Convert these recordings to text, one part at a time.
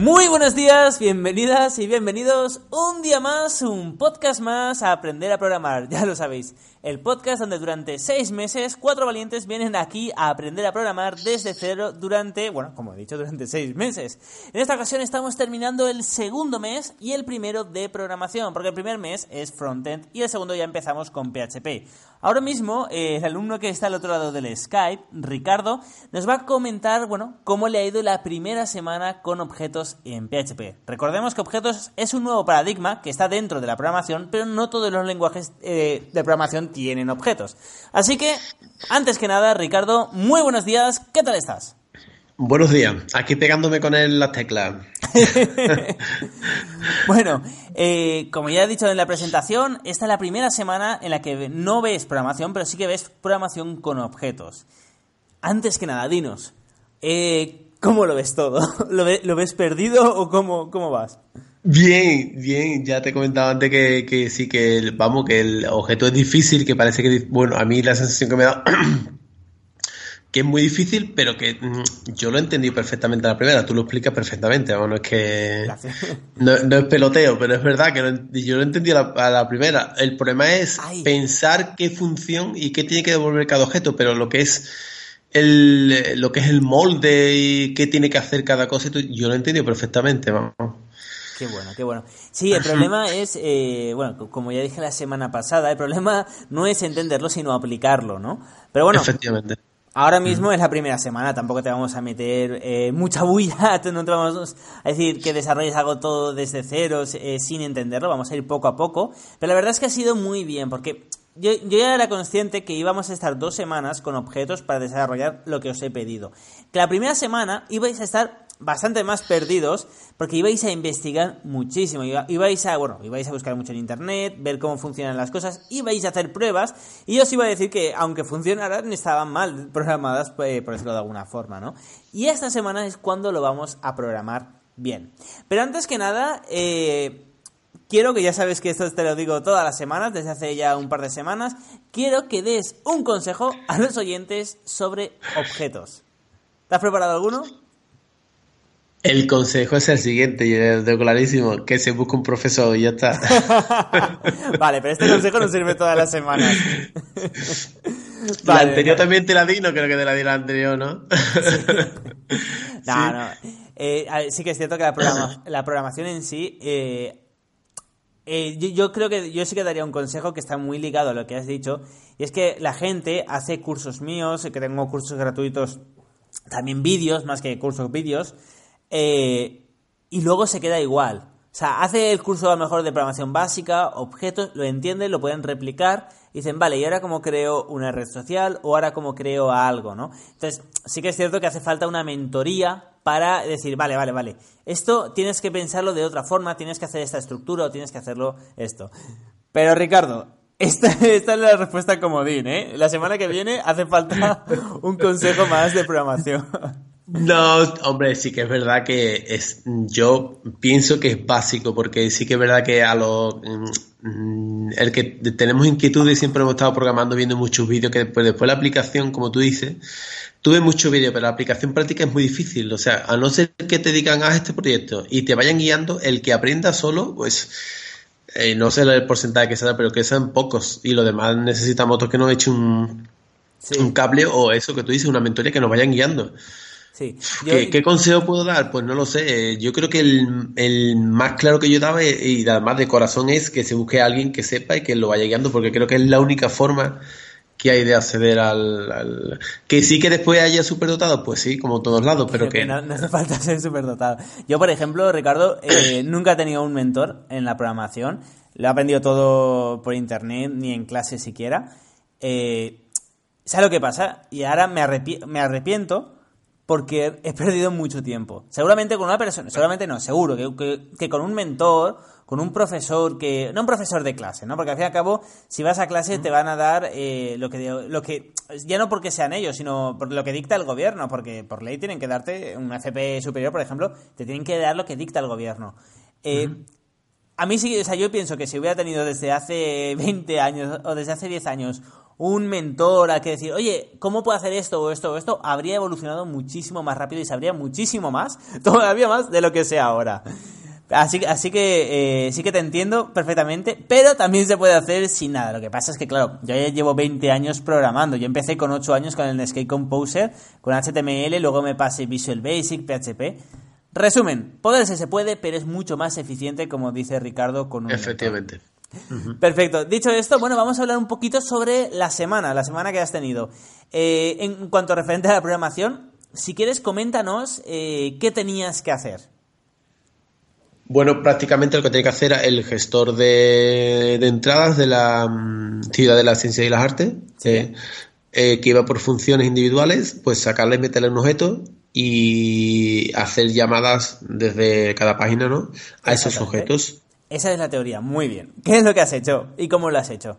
Muy buenos días, bienvenidas y bienvenidos un día más, un podcast más a aprender a programar, ya lo sabéis. El podcast donde durante seis meses cuatro valientes vienen aquí a aprender a programar desde cero durante, bueno, como he dicho, durante seis meses. En esta ocasión estamos terminando el segundo mes y el primero de programación, porque el primer mes es frontend y el segundo ya empezamos con PHP. Ahora mismo, eh, el alumno que está al otro lado del Skype, Ricardo, nos va a comentar, bueno, cómo le ha ido la primera semana con objetos en PHP. Recordemos que objetos es un nuevo paradigma que está dentro de la programación, pero no todos los lenguajes eh, de programación tienen objetos. Así que, antes que nada, Ricardo, muy buenos días, ¿qué tal estás? Buenos días, aquí pegándome con él las teclas. bueno, eh, como ya he dicho en la presentación, esta es la primera semana en la que no ves programación, pero sí que ves programación con objetos. Antes que nada, dinos, eh, ¿cómo lo ves todo? ¿Lo, ves perdido o cómo, cómo vas? Bien, bien, ya te comentaba antes que, que sí, que vamos, que el objeto es difícil, que parece que, bueno, a mí la sensación que me da que es muy difícil, pero que mm, yo lo he entendido perfectamente a la primera, tú lo explicas perfectamente, bueno, es que no, es peloteo, pero es verdad que yo lo he entendido a la, primera. El problema es pensar qué función y qué tiene que devolver cada objeto, pero lo que es el, lo que es el molde y qué tiene que hacer cada cosa, yo lo he entendido perfectamente, vamos. Qué bueno, qué bueno. Sí, el problema es, eh, bueno, como ya dije la semana pasada, el problema no es entenderlo, sino aplicarlo, ¿no? Pero bueno, Efectivamente. Ahora mismo es la primera semana, tampoco te vamos a meter eh, mucha bulla, no te vamos a decir que desarrolles algo todo desde cero eh, sin entenderlo, vamos a ir poco a poco, pero la verdad es que ha sido muy bien, porque yo, yo, ya era consciente que íbamos a estar dos semanas con objetos para desarrollar lo que os he pedido. Que la primera semana ibais a estar bastante más perdidos porque ibais a investigar muchísimo, ibais a, bueno, ibais a buscar mucho en internet, ver cómo funcionan las cosas, ibais a hacer pruebas y os iba a decir que aunque funcionaran estaban mal programadas, eh, por decirlo de alguna forma, ¿no? Y esta semana es cuando lo vamos a programar bien. Pero antes que nada, eh, quiero que ya sabes que esto te lo digo todas las semanas, desde hace ya un par de semanas, quiero que des un consejo a los oyentes sobre objetos. ¿Te has preparado alguno? El consejo es el siguiente, yo tengo clarísimo, que se busque un profesor y ya está. vale, pero este consejo no sirve todas las semanas. la anterior también te la di, no creo que te la di la anterior, ¿no? no, no. Eh, sí que es cierto que la, programación en sí... Eh, eh, yo, yo, creo que yo sí que daría un consejo que está muy ligado a lo que has dicho, y es que la gente hace cursos míos, que tengo cursos gratuitos, también vídeos, más que cursos vídeos, eh, y luego se queda igual. O sea, hace el curso a lo mejor de programación básica, objetos, lo entienden, lo pueden replicar, y dicen, vale, ¿y ahora cómo creo una red social? ¿O ahora cómo creo algo? ¿no? Entonces, sí que es cierto que hace falta una mentoría para decir, vale, vale, vale, esto tienes que pensarlo de otra forma, tienes que hacer esta estructura o tienes que hacerlo esto. Pero Ricardo, esta, esta es la respuesta comodín, ¿eh? La semana que viene hace falta un consejo más de programación. No, hombre, sí que es verdad que es, yo pienso que es básico, porque sí que es verdad que a los mm, el que tenemos inquietudes siempre hemos estado programando viendo muchos vídeos que después, después la aplicación, como tú dices, tuve muchos vídeos, pero la aplicación práctica es muy difícil. O sea, a no ser que te digan haz este proyecto y te vayan guiando, el que aprenda solo, pues eh, no sé el porcentaje que sea, pero que sean pocos. Y lo demás necesitamos otros que nos echen un, un cable o eso que tú dices, una mentoría que nos vayan guiando. Sí. ¿Qué, consejo puedo dar? Pues no lo sé. Yo creo que el, más claro que yo daba, y además de corazón, es que se busque a alguien que sepa y que lo vaya guiando, porque creo que es la única forma que hay de acceder al, Que sí que después haya superdotado, pues sí, como en todos lados, pero que... No, hace falta ser superdotado. Yo, por ejemplo, Ricardo, eh, nunca he tenido un mentor en la programación. Lo he aprendido todo por internet, ni en clase siquiera. Eh, ¿Sabes lo que pasa? Y ahora me, me arrepiento porque he perdido mucho tiempo. Seguramente con una persona, seguramente no, seguro que, con un mentor, con un profesor que, no un profesor de clase, ¿no? Porque al fin y al cabo, si vas a clase te van a dar eh, lo que, lo que, ya no porque sean ellos, sino por lo que dicta el gobierno, porque por ley tienen que darte un FP superior, por ejemplo, te tienen que dar lo que dicta el gobierno. Eh, a mí sí, o sea, yo pienso que si hubiera tenido desde hace 20 años o desde hace 10 años un mentor a que decir, oye, ¿cómo puedo hacer esto o esto o esto? Habría evolucionado muchísimo más rápido y sabría muchísimo más, todavía más de lo que sé ahora. Así, así que eh, sí que te entiendo perfectamente, pero también se puede hacer sin nada. Lo que pasa es que, claro, yo ya llevo 20 años programando. Yo empecé con 8 años con el Netscape Composer, con HTML, luego me pasé Visual Basic, PHP. Resumen, poderse se puede, pero es mucho más eficiente, como dice Ricardo, con un Efectivamente. Perfecto. Dicho esto, bueno, vamos a hablar un poquito sobre la semana, la semana que has tenido. Eh, en cuanto a referente a la programación, si quieres, coméntanos eh, qué tenías que hacer. Bueno, prácticamente lo que tenía que hacer era el gestor de, entradas de la mm, Ciudad de la Ciencia y las Artes, eh, que iba por funciones individuales, pues sacarle y meterle un objeto y hacer llamadas desde cada página, ¿no? A esos objetos. Esa es la teoría, muy bien. ¿Qué es lo que has hecho y cómo lo has hecho?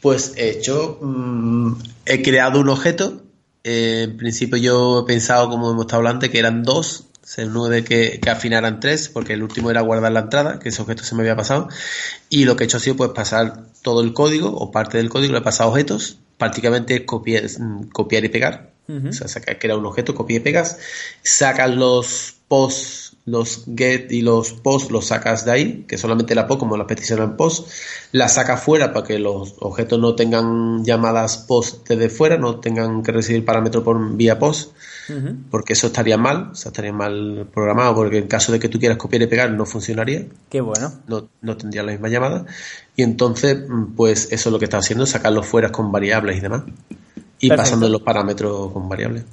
Pues he hecho, mm, he creado un objeto. Eh, en principio yo he pensado, como hemos estado hablando, que eran dos, uno de que, que afinaran tres, porque el último era guardar la entrada, que ese objeto se me había pasado. Y lo que he hecho ha sido pues pasar todo el código o parte del código, le he pasado objetos, prácticamente copiar, mm, copiar y pegar. O sea, sacar, era un objeto, copiar y pegas, sacan los posts los get y los post los sacas de ahí, que solamente la POST, como la petición en post, la saca fuera para que los objetos no tengan llamadas post desde fuera, no tengan que recibir parámetros por vía post, porque eso estaría mal, o sea, estaría mal programado, porque en caso de que tú quieras copiar y pegar no funcionaría. Qué bueno. No, no tendría la misma llamada. Y entonces, pues eso es lo que está haciendo, sacarlos fuera con variables y demás. Y pasando los parámetros con variables.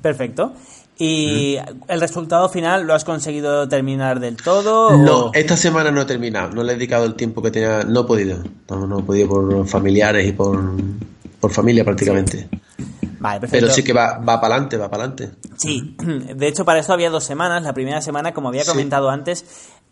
Perfecto. ¿Y el resultado final lo has conseguido terminar del todo? No, esta semana no he terminado. No le he dedicado el tiempo que tenía. No he podido. No, he podido por familiares y por, por familia prácticamente. Vale, perfecto. Pero sí que va, va para adelante, va para adelante. Sí, de hecho para eso había dos semanas. La primera semana, como había comentado antes,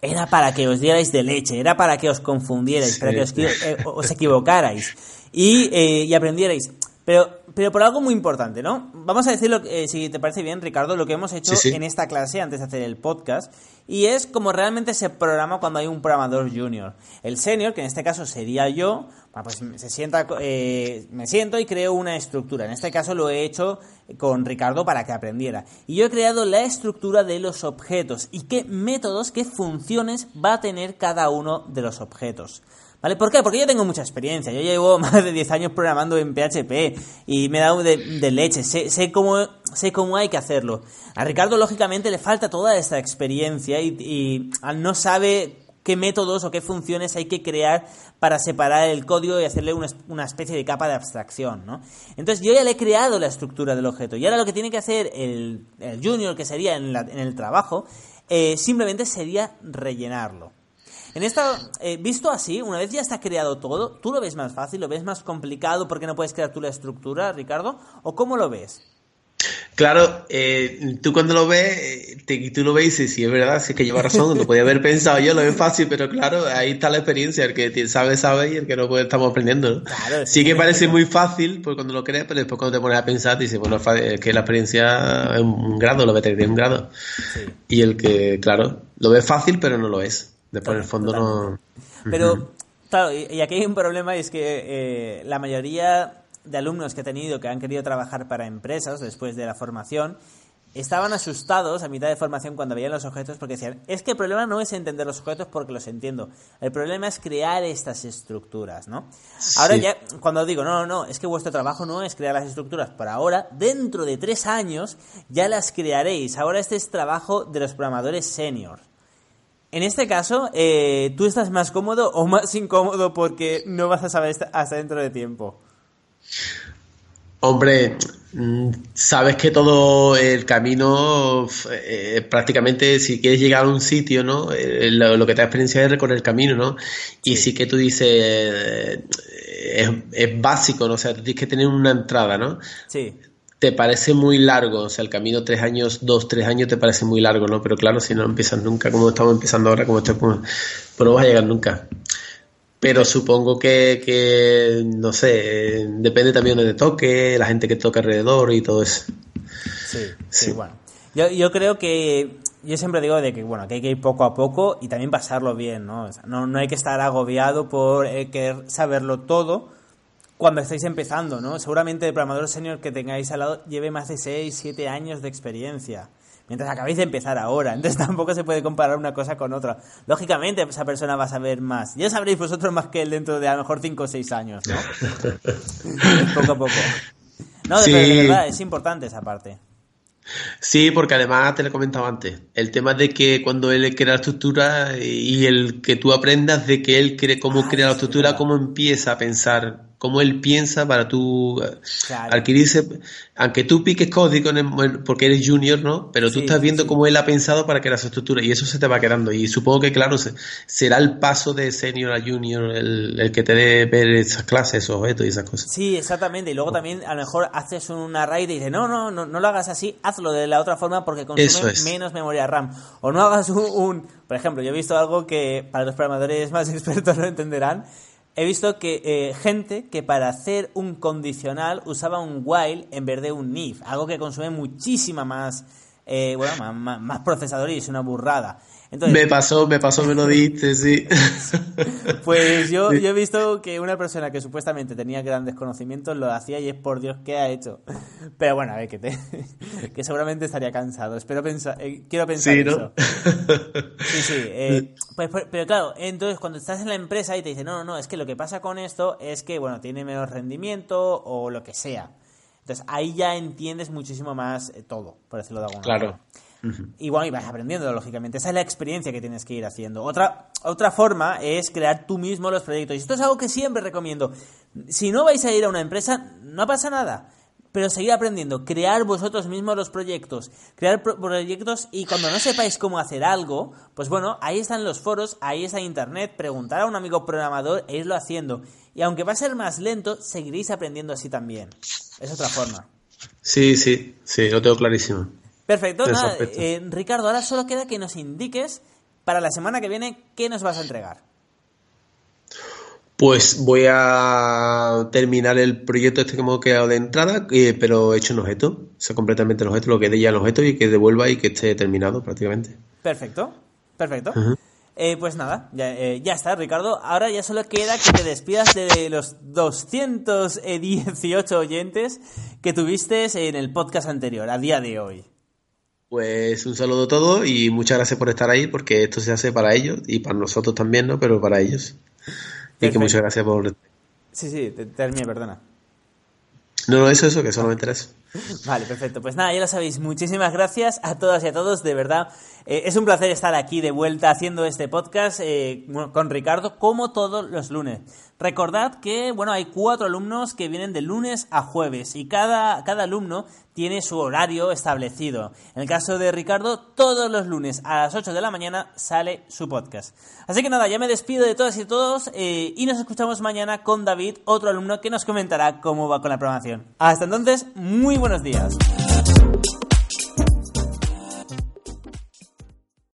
era para que os dierais de leche, era para que os confundierais, para que os, eh, os equivocarais y, eh, y aprendierais. Pero pero por algo muy importante, ¿no? Vamos a decirlo, eh, si te parece bien, Ricardo, lo que hemos hecho en esta clase antes de hacer el podcast, y es como realmente se programa cuando hay un programador junior. El senior, que en este caso sería yo, pues se sienta, eh, me siento y creo una estructura. En este caso lo he hecho con Ricardo para que aprendiera. Y yo he creado la estructura de los objetos y qué métodos, qué funciones va a tener cada uno de los objetos. ¿Vale? ¿Por qué? Porque yo tengo mucha experiencia. Yo llevo más de 10 años programando en PHP y me he dado de, leche. Sé, cómo, sé cómo hay que hacerlo. A Ricardo, lógicamente, le falta toda esta experiencia y, no sabe qué métodos o qué funciones hay que crear para separar el código y hacerle una, especie de capa de abstracción, ¿no? Entonces yo ya le he creado la estructura del objeto y ahora lo que tiene que hacer el, junior, que sería en, el trabajo, eh, simplemente sería rellenarlo. En esta, eh, visto así, una vez ya está creado todo, ¿tú lo ves más fácil, lo ves más complicado porque no puedes crear tú la estructura, Ricardo? ¿O cómo lo ves? Claro, eh, tú cuando lo ves, te, tú lo ves y dices, sí, es verdad, sí es que lleva razón, lo podía haber pensado yo, lo veo fácil, pero claro, ahí está la experiencia, el que sabe, sabe y el que no puede, estamos aprendiendo. sí que parece muy fácil pues cuando lo crees, pero después cuando te pones a pensar, dices, bueno, es que la experiencia es un grado, lo que un grado. Y el que, claro, lo ve fácil, pero no lo es. Después en el fondo no... Pero, claro, y aquí hay un problema y es que eh, la mayoría de alumnos que he tenido que han querido trabajar para empresas después de la formación estaban asustados a mitad de formación cuando veían los objetos porque decían, es que el problema no es entender los objetos porque los entiendo, el problema es crear estas estructuras, ¿no? Ahora ya, cuando digo, no, no, no, es que vuestro trabajo no es crear las estructuras, por ahora, dentro de tres años ya las crearéis, ahora este es trabajo de los programadores senior. En este caso, eh, ¿tú estás más cómodo o más incómodo porque no vas a saber hasta dentro de tiempo? Hombre, mm, sabes que todo el camino, eh, prácticamente, si quieres llegar a un sitio, ¿no? Eh, lo, que te da experiencia es recorrer el camino, ¿no? Y sí, que tú dices, eh, es, básico, ¿no? O sea, tienes que tener una entrada, ¿no? Sí. Te parece muy largo, o sea, el camino tres años, dos, tres años te parece muy largo, ¿no? Pero claro, si no empiezas nunca, como estamos empezando ahora, como estoy, pues, pues no vas a llegar nunca. Pero supongo que, que, no sé, depende también de toque, la gente que toca alrededor y todo eso. Sí, sí, bueno. Yo, yo creo que, yo siempre digo de que, bueno, que hay que ir poco a poco y también pasarlo bien, ¿no? no, no hay que estar agobiado por eh, querer saberlo todo cuando estáis empezando, ¿no? Seguramente el programador senior que tengáis al lado lleve más de 6, 7 años de experiencia mientras acabáis de empezar ahora. Entonces tampoco se puede comparar una cosa con otra. Lógicamente esa persona va a saber más. Ya sabréis vosotros más que él dentro de a lo mejor 5 o 6 años, ¿no? poco a poco. No, de, verdad, es importante esa parte. Sí, porque además te lo he comentado antes, el tema de que cuando él crea la estructura y el que tú aprendas de que él cree cómo crea la estructura, cómo empieza a pensar cómo él piensa para tú eh, adquirirse, aunque tú piques código porque eres junior, ¿no? Pero tú estás viendo cómo él ha pensado para crear esa estructura y eso se te va quedando. Y supongo que, claro, será el paso de senior a junior el, que te dé ver esas clases, esos objetos y esas cosas. Sí, exactamente. Y luego también a lo mejor haces una raid y dices, no, no, no, no lo hagas así, hazlo de la otra forma porque consume menos memoria RAM. O no hagas un, por ejemplo, yo he visto algo que para los programadores más expertos no entenderán, he visto que eh, gente que para hacer un condicional usaba un while en vez de un if, algo que consume muchísima más, eh, bueno, más procesador y es una burrada me pasó, me pasó, me lo diste, sí. pues yo, yo he visto que una persona que supuestamente tenía grandes conocimientos lo hacía y es por Dios que ha hecho. Pero bueno, a ver, que, te, que seguramente estaría cansado. Espero pensar, eh, quiero pensar sí, eso. Sí, sí. Eh, pues, pues, pero claro, entonces cuando estás en la empresa y te dicen, no, no, no, es que lo que pasa con esto es que, bueno, tiene menos rendimiento o lo que sea. Entonces ahí ya entiendes muchísimo más eh, todo, por decirlo de alguna manera. Claro. Y bueno, y vas aprendiendo, lógicamente. Esa es la experiencia que tienes que ir haciendo. Otra, otra forma es crear tú mismo los proyectos. Y esto es algo que siempre recomiendo. Si no vais a ir a una empresa, no pasa nada. Pero seguir aprendiendo, crear vosotros mismos los proyectos, crear proyectos y cuando no sepáis cómo hacer algo, pues bueno, ahí están los foros, ahí está internet, preguntar a un amigo programador e irlo haciendo. Y aunque va a ser más lento, seguiréis aprendiendo así también. Es otra forma. Sí, sí, sí, lo tengo clarísimo. Perfecto. Eh, Ricardo, ahora solo queda que nos indiques para la semana que viene qué nos vas a entregar. Pues voy a terminar el proyecto este que hemos quedado de entrada, eh, pero he hecho un objeto, o sea, completamente el objeto, lo que dé ya el objeto y que devuelva y que esté terminado prácticamente. Perfecto, perfecto. Eh, pues nada, ya, ya, está, Ricardo. Ahora ya solo queda que te despidas de los 218 oyentes que tuviste en el podcast anterior, a día de hoy. Pues un saludo a todos y muchas gracias por estar ahí porque esto se hace para ellos y para nosotros también, ¿no? Pero para ellos. Y que muchas gracias por... Sí, sí, termine, perdona. No, no, eso, eso, que solamente era eso. Vale, perfecto. Pues nada, ya lo sabéis. Muchísimas gracias a todas y a todos, de verdad. Eh, es un placer estar aquí de vuelta haciendo este podcast eh, con Ricardo, como todos los lunes. Recordad que, bueno, hay cuatro alumnos que vienen de lunes a jueves y cada, cada alumno tiene su horario establecido. En el caso de Ricardo, todos los lunes a las 8 de la mañana sale su podcast. Así que nada, ya me despido de todas y todos eh, y nos escuchamos mañana con David, otro alumno que nos comentará cómo va con la programación. Hasta entonces, muy buenos días.